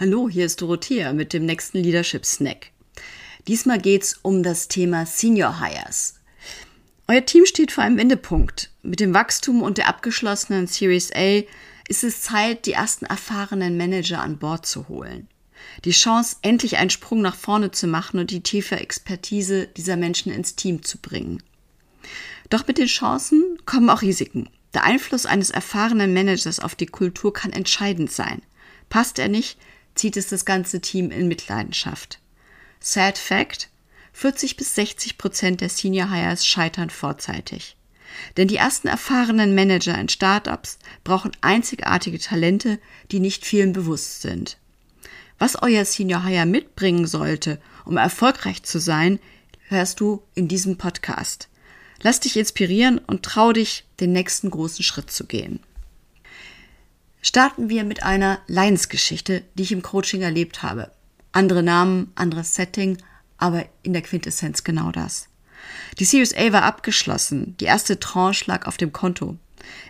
Hallo, hier ist Dorothea mit dem nächsten Leadership Snack. Diesmal geht's um das Thema Senior Hires. Euer Team steht vor einem Wendepunkt. Mit dem Wachstum und der abgeschlossenen Series A ist es Zeit, die ersten erfahrenen Manager an Bord zu holen. Die Chance, endlich einen Sprung nach vorne zu machen und die tiefe Expertise dieser Menschen ins Team zu bringen. Doch mit den Chancen kommen auch Risiken. Der Einfluss eines erfahrenen Managers auf die Kultur kann entscheidend sein. Passt er nicht, zieht es das ganze Team in Mitleidenschaft. Sad Fact: 40 bis 60 Prozent der Senior Hires scheitern vorzeitig. Denn die ersten erfahrenen Manager in Startups brauchen einzigartige Talente, die nicht vielen bewusst sind. Was euer Senior Hire mitbringen sollte, um erfolgreich zu sein, hörst du in diesem Podcast. Lass dich inspirieren und trau dich, den nächsten großen Schritt zu gehen starten wir mit einer Leidensgeschichte, die ich im Coaching erlebt habe. Andere Namen, anderes Setting, aber in der Quintessenz genau das. Die Series A war abgeschlossen, die erste Tranche lag auf dem Konto.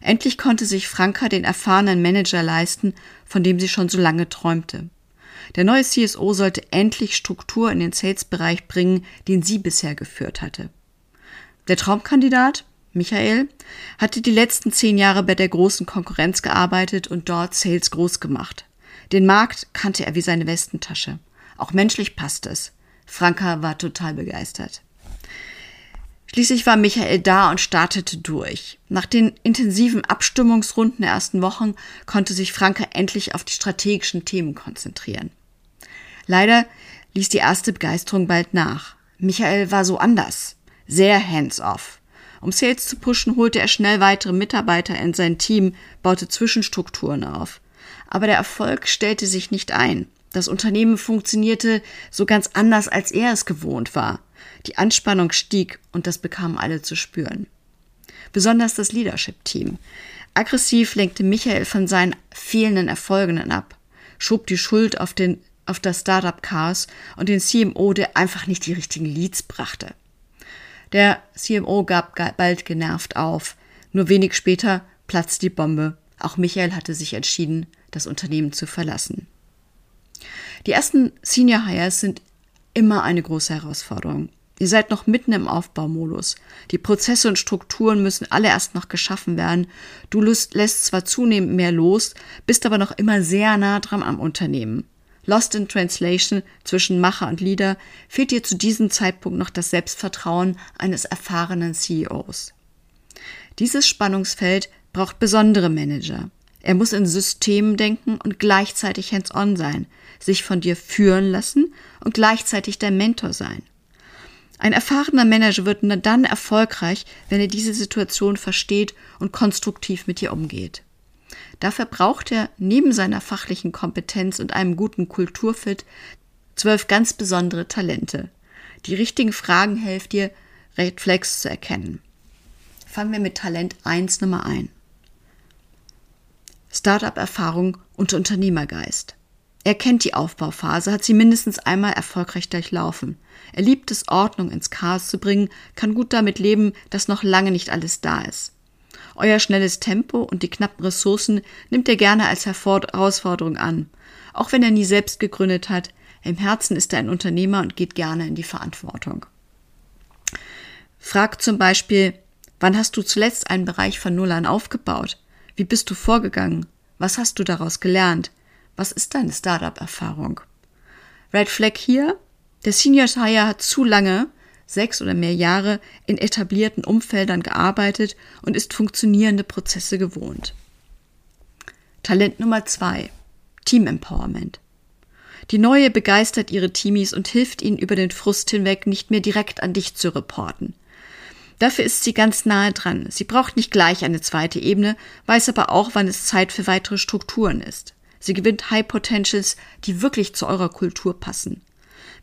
Endlich konnte sich Franka den erfahrenen Manager leisten, von dem sie schon so lange träumte. Der neue CSO sollte endlich Struktur in den Sales-Bereich bringen, den sie bisher geführt hatte. Der Traumkandidat? Michael hatte die letzten zehn Jahre bei der großen Konkurrenz gearbeitet und dort Sales groß gemacht. Den Markt kannte er wie seine Westentasche. Auch menschlich passte es. Franka war total begeistert. Schließlich war Michael da und startete durch. Nach den intensiven Abstimmungsrunden der ersten Wochen konnte sich Franka endlich auf die strategischen Themen konzentrieren. Leider ließ die erste Begeisterung bald nach. Michael war so anders, sehr hands-off. Um Sales zu pushen, holte er schnell weitere Mitarbeiter in sein Team, baute Zwischenstrukturen auf. Aber der Erfolg stellte sich nicht ein. Das Unternehmen funktionierte so ganz anders, als er es gewohnt war. Die Anspannung stieg und das bekamen alle zu spüren. Besonders das Leadership-Team. Aggressiv lenkte Michael von seinen fehlenden Erfolgen ab, schob die Schuld auf, den, auf das Startup-Chaos und den CMO, der einfach nicht die richtigen Leads brachte. Der CMO gab bald genervt auf. Nur wenig später platzte die Bombe. Auch Michael hatte sich entschieden, das Unternehmen zu verlassen. Die ersten Senior Hires sind immer eine große Herausforderung. Ihr seid noch mitten im Aufbaumodus. Die Prozesse und Strukturen müssen alle erst noch geschaffen werden. Du lässt zwar zunehmend mehr los, bist aber noch immer sehr nah dran am Unternehmen. Lost in Translation zwischen Macher und Leader fehlt dir zu diesem Zeitpunkt noch das Selbstvertrauen eines erfahrenen CEOs. Dieses Spannungsfeld braucht besondere Manager. Er muss in Systemen denken und gleichzeitig hands-on sein, sich von dir führen lassen und gleichzeitig dein Mentor sein. Ein erfahrener Manager wird nur dann erfolgreich, wenn er diese Situation versteht und konstruktiv mit dir umgeht. Dafür braucht er neben seiner fachlichen Kompetenz und einem guten Kulturfit zwölf ganz besondere Talente. Die richtigen Fragen helfen dir, Red Flags zu erkennen. Fangen wir mit Talent 1 Nummer 1. Startup-Erfahrung und Unternehmergeist. Er kennt die Aufbauphase, hat sie mindestens einmal erfolgreich durchlaufen. Er liebt es, Ordnung ins Chaos zu bringen, kann gut damit leben, dass noch lange nicht alles da ist. Euer schnelles Tempo und die knappen Ressourcen nimmt er gerne als Herausforderung an. Auch wenn er nie selbst gegründet hat, im Herzen ist er ein Unternehmer und geht gerne in die Verantwortung. Frag zum Beispiel, wann hast du zuletzt einen Bereich von Null an aufgebaut? Wie bist du vorgegangen? Was hast du daraus gelernt? Was ist deine Startup-Erfahrung? Red Flag hier. Der Senior Hire hat zu lange sechs oder mehr Jahre in etablierten Umfeldern gearbeitet und ist funktionierende Prozesse gewohnt. Talent Nummer zwei. Team Empowerment. Die Neue begeistert ihre Teamies und hilft ihnen über den Frust hinweg nicht mehr direkt an dich zu reporten. Dafür ist sie ganz nahe dran. Sie braucht nicht gleich eine zweite Ebene, weiß aber auch, wann es Zeit für weitere Strukturen ist. Sie gewinnt High Potentials, die wirklich zu eurer Kultur passen.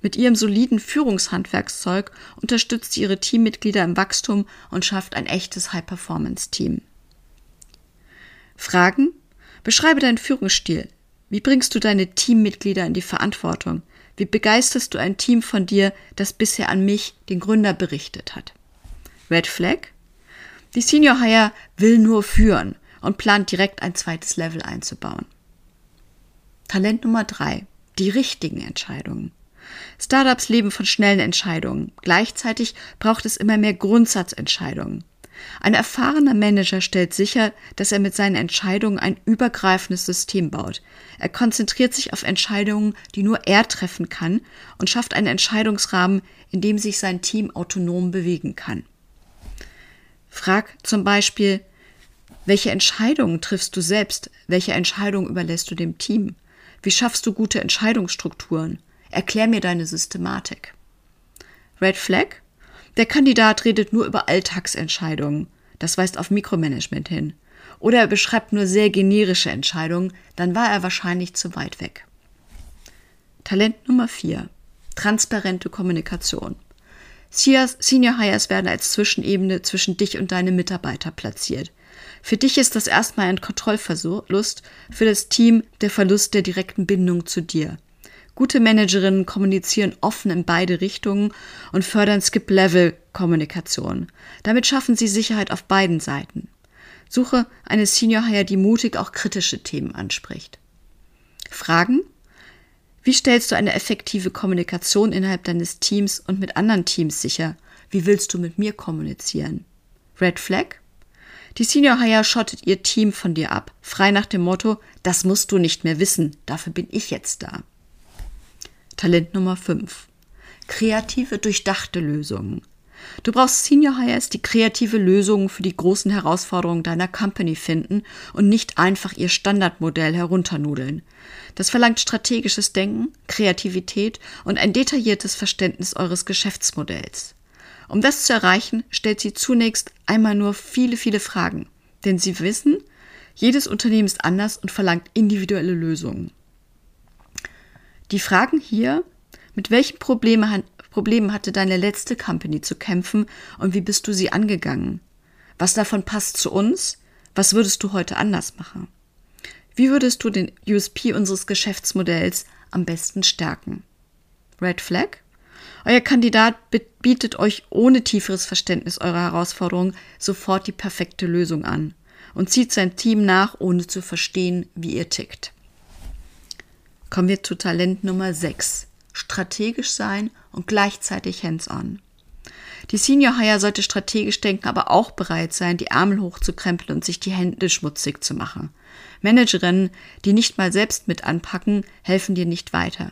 Mit ihrem soliden Führungshandwerkszeug unterstützt sie ihre Teammitglieder im Wachstum und schafft ein echtes High-Performance-Team. Fragen? Beschreibe deinen Führungsstil. Wie bringst du deine Teammitglieder in die Verantwortung? Wie begeisterst du ein Team von dir, das bisher an mich, den Gründer, berichtet hat? Red Flag? Die Senior Hire will nur führen und plant direkt ein zweites Level einzubauen. Talent Nummer drei: die richtigen Entscheidungen. Startups leben von schnellen Entscheidungen. Gleichzeitig braucht es immer mehr Grundsatzentscheidungen. Ein erfahrener Manager stellt sicher, dass er mit seinen Entscheidungen ein übergreifendes System baut. Er konzentriert sich auf Entscheidungen, die nur er treffen kann und schafft einen Entscheidungsrahmen, in dem sich sein Team autonom bewegen kann. Frag zum Beispiel, welche Entscheidungen triffst du selbst? Welche Entscheidungen überlässt du dem Team? Wie schaffst du gute Entscheidungsstrukturen? Erklär mir deine Systematik. Red Flag? Der Kandidat redet nur über Alltagsentscheidungen. Das weist auf Mikromanagement hin. Oder er beschreibt nur sehr generische Entscheidungen, dann war er wahrscheinlich zu weit weg. Talent Nummer 4. Transparente Kommunikation. Senior Hires werden als Zwischenebene zwischen dich und deine Mitarbeiter platziert. Für dich ist das erstmal ein Kontrollverlust, für das Team der Verlust der direkten Bindung zu dir. Gute Managerinnen kommunizieren offen in beide Richtungen und fördern Skip-Level-Kommunikation. Damit schaffen sie Sicherheit auf beiden Seiten. Suche eine Senior Hire, die mutig auch kritische Themen anspricht. Fragen? Wie stellst du eine effektive Kommunikation innerhalb deines Teams und mit anderen Teams sicher? Wie willst du mit mir kommunizieren? Red Flag? Die Senior Hire schottet ihr Team von dir ab, frei nach dem Motto, das musst du nicht mehr wissen, dafür bin ich jetzt da. Talent Nummer 5. Kreative, durchdachte Lösungen. Du brauchst Senior Hires, die kreative Lösungen für die großen Herausforderungen deiner Company finden und nicht einfach ihr Standardmodell herunternudeln. Das verlangt strategisches Denken, Kreativität und ein detailliertes Verständnis eures Geschäftsmodells. Um das zu erreichen, stellt sie zunächst einmal nur viele, viele Fragen. Denn sie wissen, jedes Unternehmen ist anders und verlangt individuelle Lösungen. Die Fragen hier, mit welchen Problemen, Problemen hatte deine letzte Company zu kämpfen und wie bist du sie angegangen? Was davon passt zu uns? Was würdest du heute anders machen? Wie würdest du den USP unseres Geschäftsmodells am besten stärken? Red Flag? Euer Kandidat bietet euch ohne tieferes Verständnis eurer Herausforderungen sofort die perfekte Lösung an und zieht sein Team nach, ohne zu verstehen, wie ihr tickt. Kommen wir zu Talent Nummer 6. Strategisch sein und gleichzeitig hands-on. Die Senior Hire sollte strategisch denken, aber auch bereit sein, die Ärmel hochzukrempeln und sich die Hände schmutzig zu machen. Managerinnen, die nicht mal selbst mit anpacken, helfen dir nicht weiter.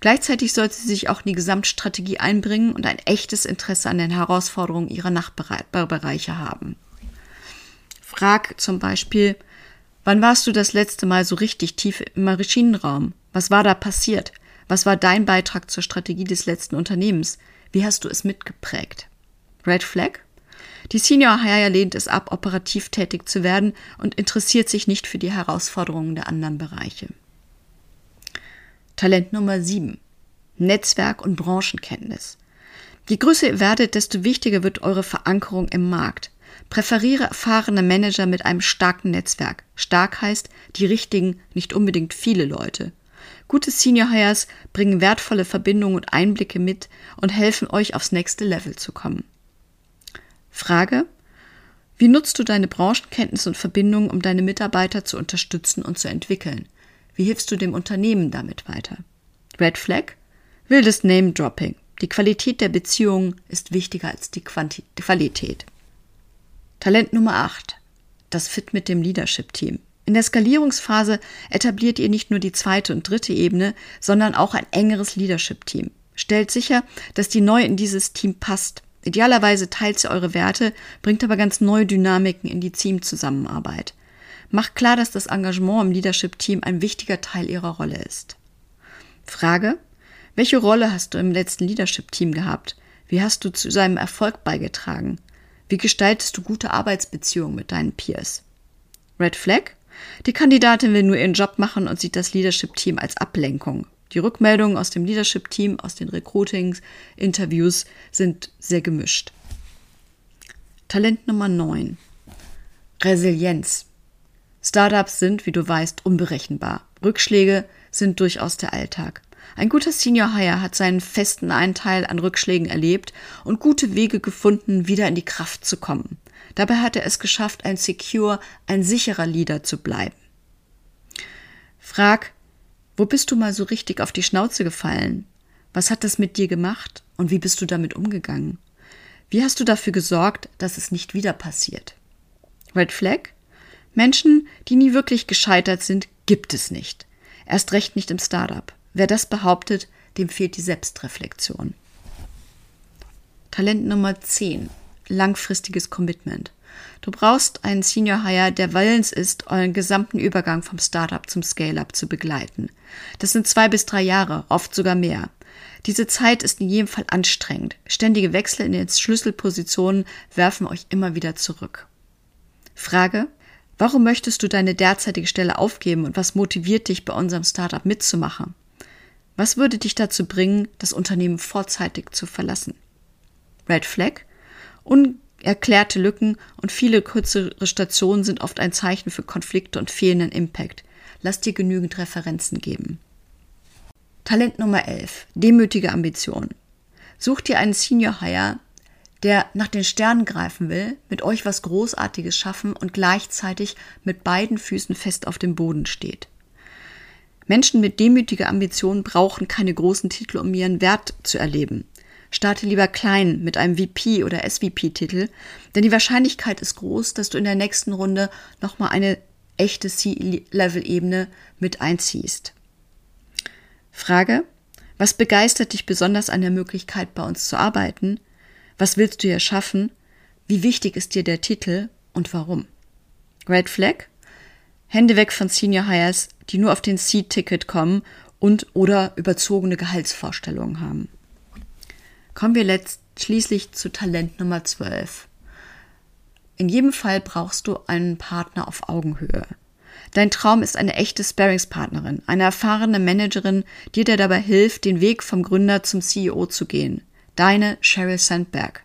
Gleichzeitig sollte sie sich auch in die Gesamtstrategie einbringen und ein echtes Interesse an den Herausforderungen ihrer Nachbarbereiche haben. Frag zum Beispiel, wann warst du das letzte Mal so richtig tief im Maschinenraum? Was war da passiert? Was war dein Beitrag zur Strategie des letzten Unternehmens? Wie hast du es mitgeprägt? Red Flag? Die Senior Hire lehnt es ab, operativ tätig zu werden und interessiert sich nicht für die Herausforderungen der anderen Bereiche. Talent Nummer 7. Netzwerk und Branchenkenntnis. Je größer ihr werdet, desto wichtiger wird eure Verankerung im Markt. Präferiere erfahrene Manager mit einem starken Netzwerk. Stark heißt die richtigen, nicht unbedingt viele Leute. Gute Senior Hires bringen wertvolle Verbindungen und Einblicke mit und helfen euch aufs nächste Level zu kommen. Frage: Wie nutzt du deine Branchenkenntnisse und Verbindungen, um deine Mitarbeiter zu unterstützen und zu entwickeln? Wie hilfst du dem Unternehmen damit weiter? Red Flag? Wildes Name-Dropping. Die Qualität der Beziehungen ist wichtiger als die, Quanti die Qualität. Talent Nummer 8. Das Fit mit dem Leadership-Team. In der Skalierungsphase etabliert ihr nicht nur die zweite und dritte Ebene, sondern auch ein engeres Leadership-Team. Stellt sicher, dass die neu in dieses Team passt. Idealerweise teilt sie eure Werte, bringt aber ganz neue Dynamiken in die Teamzusammenarbeit. Macht klar, dass das Engagement im Leadership-Team ein wichtiger Teil ihrer Rolle ist. Frage: Welche Rolle hast du im letzten Leadership-Team gehabt? Wie hast du zu seinem Erfolg beigetragen? Wie gestaltest du gute Arbeitsbeziehungen mit deinen Peers? Red Flag? Die Kandidatin will nur ihren Job machen und sieht das Leadership-Team als Ablenkung. Die Rückmeldungen aus dem Leadership-Team, aus den Recruitings, Interviews sind sehr gemischt. Talent Nummer 9. Resilienz. Startups sind, wie du weißt, unberechenbar. Rückschläge sind durchaus der Alltag. Ein guter Senior Hire hat seinen festen Einteil an Rückschlägen erlebt und gute Wege gefunden, wieder in die Kraft zu kommen. Dabei hat er es geschafft, ein secure, ein sicherer Leader zu bleiben. Frag, Wo bist du mal so richtig auf die Schnauze gefallen? Was hat das mit dir gemacht und wie bist du damit umgegangen? Wie hast du dafür gesorgt, dass es nicht wieder passiert? Red Flag? Menschen, die nie wirklich gescheitert sind, gibt es nicht. Erst recht nicht im Startup. Wer das behauptet, dem fehlt die Selbstreflexion. Talent Nummer 10. Langfristiges Commitment. Du brauchst einen Senior Hire, der willens ist, euren gesamten Übergang vom Startup zum Scale-up zu begleiten. Das sind zwei bis drei Jahre, oft sogar mehr. Diese Zeit ist in jedem Fall anstrengend. Ständige Wechsel in den Schlüsselpositionen werfen euch immer wieder zurück. Frage: Warum möchtest du deine derzeitige Stelle aufgeben und was motiviert dich, bei unserem Startup mitzumachen? Was würde dich dazu bringen, das Unternehmen vorzeitig zu verlassen? Red Flag? Unerklärte Lücken und viele kürzere Stationen sind oft ein Zeichen für Konflikte und fehlenden Impact. Lass dir genügend Referenzen geben. Talent Nummer 11. Demütige Ambition. Such dir einen Senior Hire, der nach den Sternen greifen will, mit euch was Großartiges schaffen und gleichzeitig mit beiden Füßen fest auf dem Boden steht. Menschen mit demütiger Ambition brauchen keine großen Titel, um ihren Wert zu erleben. Starte lieber klein mit einem VP oder SVP-Titel, denn die Wahrscheinlichkeit ist groß, dass du in der nächsten Runde nochmal eine echte C-Level-Ebene mit einziehst. Frage, was begeistert dich besonders an der Möglichkeit, bei uns zu arbeiten? Was willst du hier schaffen? Wie wichtig ist dir der Titel und warum? Red Flag? Hände weg von Senior Hires, die nur auf den Seat-Ticket kommen und oder überzogene Gehaltsvorstellungen haben. Kommen wir letzt schließlich zu Talent Nummer 12. In jedem Fall brauchst du einen Partner auf Augenhöhe. Dein Traum ist eine echte Sparingspartnerin, eine erfahrene Managerin, die dir dabei hilft, den Weg vom Gründer zum CEO zu gehen. Deine Sheryl Sandberg.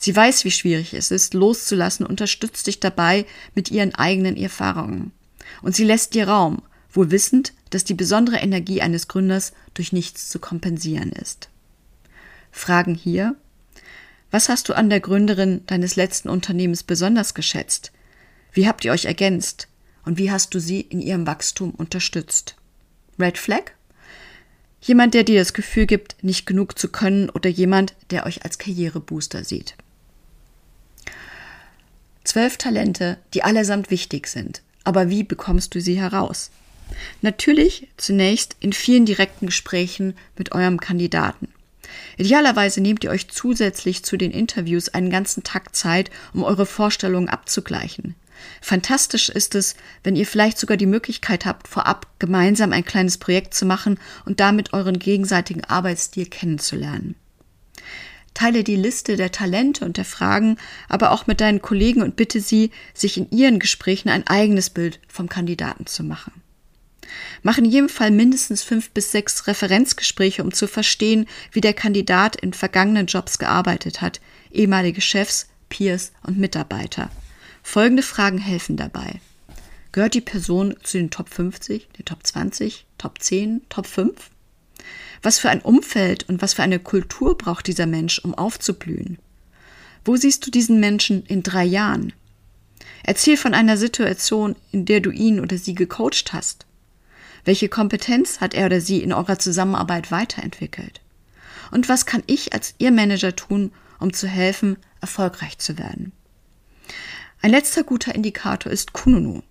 Sie weiß, wie schwierig es ist, loszulassen, unterstützt dich dabei mit ihren eigenen Erfahrungen. Und sie lässt dir Raum, wohl wissend, dass die besondere Energie eines Gründers durch nichts zu kompensieren ist. Fragen hier. Was hast du an der Gründerin deines letzten Unternehmens besonders geschätzt? Wie habt ihr euch ergänzt? und wie hast du sie in ihrem Wachstum unterstützt? Red Flag? Jemand, der dir das Gefühl gibt, nicht genug zu können oder jemand, der euch als Karrierebooster sieht. Zwölf Talente, die allesamt wichtig sind. Aber wie bekommst du sie heraus? Natürlich zunächst in vielen direkten Gesprächen mit eurem Kandidaten. Idealerweise nehmt ihr euch zusätzlich zu den Interviews einen ganzen Tag Zeit, um eure Vorstellungen abzugleichen. Fantastisch ist es, wenn ihr vielleicht sogar die Möglichkeit habt, vorab gemeinsam ein kleines Projekt zu machen und damit euren gegenseitigen Arbeitsstil kennenzulernen. Teile die Liste der Talente und der Fragen aber auch mit deinen Kollegen und bitte sie, sich in ihren Gesprächen ein eigenes Bild vom Kandidaten zu machen. Mach in jedem Fall mindestens fünf bis sechs Referenzgespräche, um zu verstehen, wie der Kandidat in vergangenen Jobs gearbeitet hat, ehemalige Chefs, Peers und Mitarbeiter. Folgende Fragen helfen dabei. Gehört die Person zu den Top 50, den Top 20, Top 10, Top 5? Was für ein Umfeld und was für eine Kultur braucht dieser Mensch, um aufzublühen? Wo siehst du diesen Menschen in drei Jahren? Erzähl von einer Situation, in der du ihn oder sie gecoacht hast. Welche Kompetenz hat er oder sie in eurer Zusammenarbeit weiterentwickelt? Und was kann ich als Ihr Manager tun, um zu helfen, erfolgreich zu werden? Ein letzter guter Indikator ist Kununu.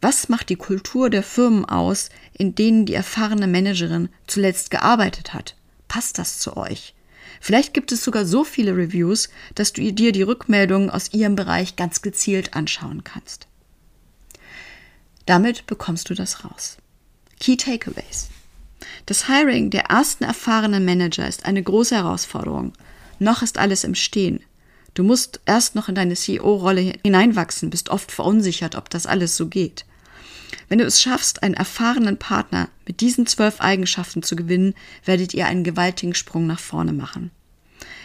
Was macht die Kultur der Firmen aus, in denen die erfahrene Managerin zuletzt gearbeitet hat? Passt das zu euch? Vielleicht gibt es sogar so viele Reviews, dass du dir die Rückmeldungen aus ihrem Bereich ganz gezielt anschauen kannst. Damit bekommst du das raus. Key Takeaways. Das Hiring der ersten erfahrenen Manager ist eine große Herausforderung. Noch ist alles im Stehen. Du musst erst noch in deine CEO-Rolle hineinwachsen, bist oft verunsichert, ob das alles so geht. Wenn du es schaffst, einen erfahrenen Partner mit diesen zwölf Eigenschaften zu gewinnen, werdet ihr einen gewaltigen Sprung nach vorne machen.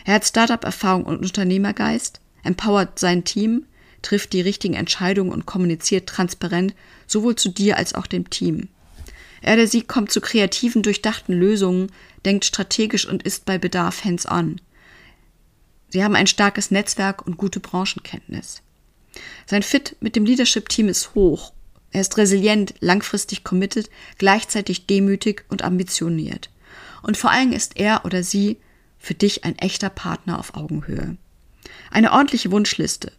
Er hat Startup-Erfahrung und Unternehmergeist, empowert sein Team, trifft die richtigen Entscheidungen und kommuniziert transparent sowohl zu dir als auch dem Team. Er oder sie kommt zu kreativen, durchdachten Lösungen, denkt strategisch und ist bei Bedarf hands-on. Sie haben ein starkes Netzwerk und gute Branchenkenntnis. Sein Fit mit dem Leadership-Team ist hoch. Er ist resilient, langfristig committed, gleichzeitig demütig und ambitioniert. Und vor allem ist er oder sie für dich ein echter Partner auf Augenhöhe. Eine ordentliche Wunschliste.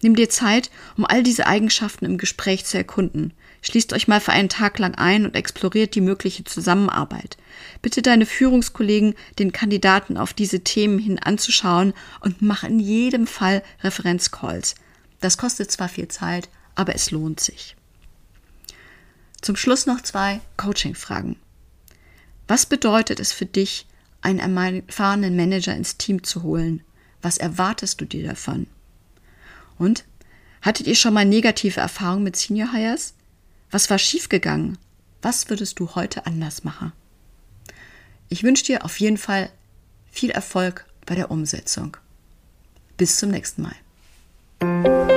Nimm dir Zeit, um all diese Eigenschaften im Gespräch zu erkunden. Schließt euch mal für einen Tag lang ein und exploriert die mögliche Zusammenarbeit. Bitte deine Führungskollegen, den Kandidaten auf diese Themen hin anzuschauen und mach in jedem Fall Referenzcalls. Das kostet zwar viel Zeit, aber es lohnt sich. Zum Schluss noch zwei Coaching-Fragen. Was bedeutet es für dich, einen erfahrenen Manager ins Team zu holen? Was erwartest du dir davon? Und hattet ihr schon mal negative Erfahrungen mit Senior Hires? Was war schiefgegangen? Was würdest du heute anders machen? Ich wünsche dir auf jeden Fall viel Erfolg bei der Umsetzung. Bis zum nächsten Mal.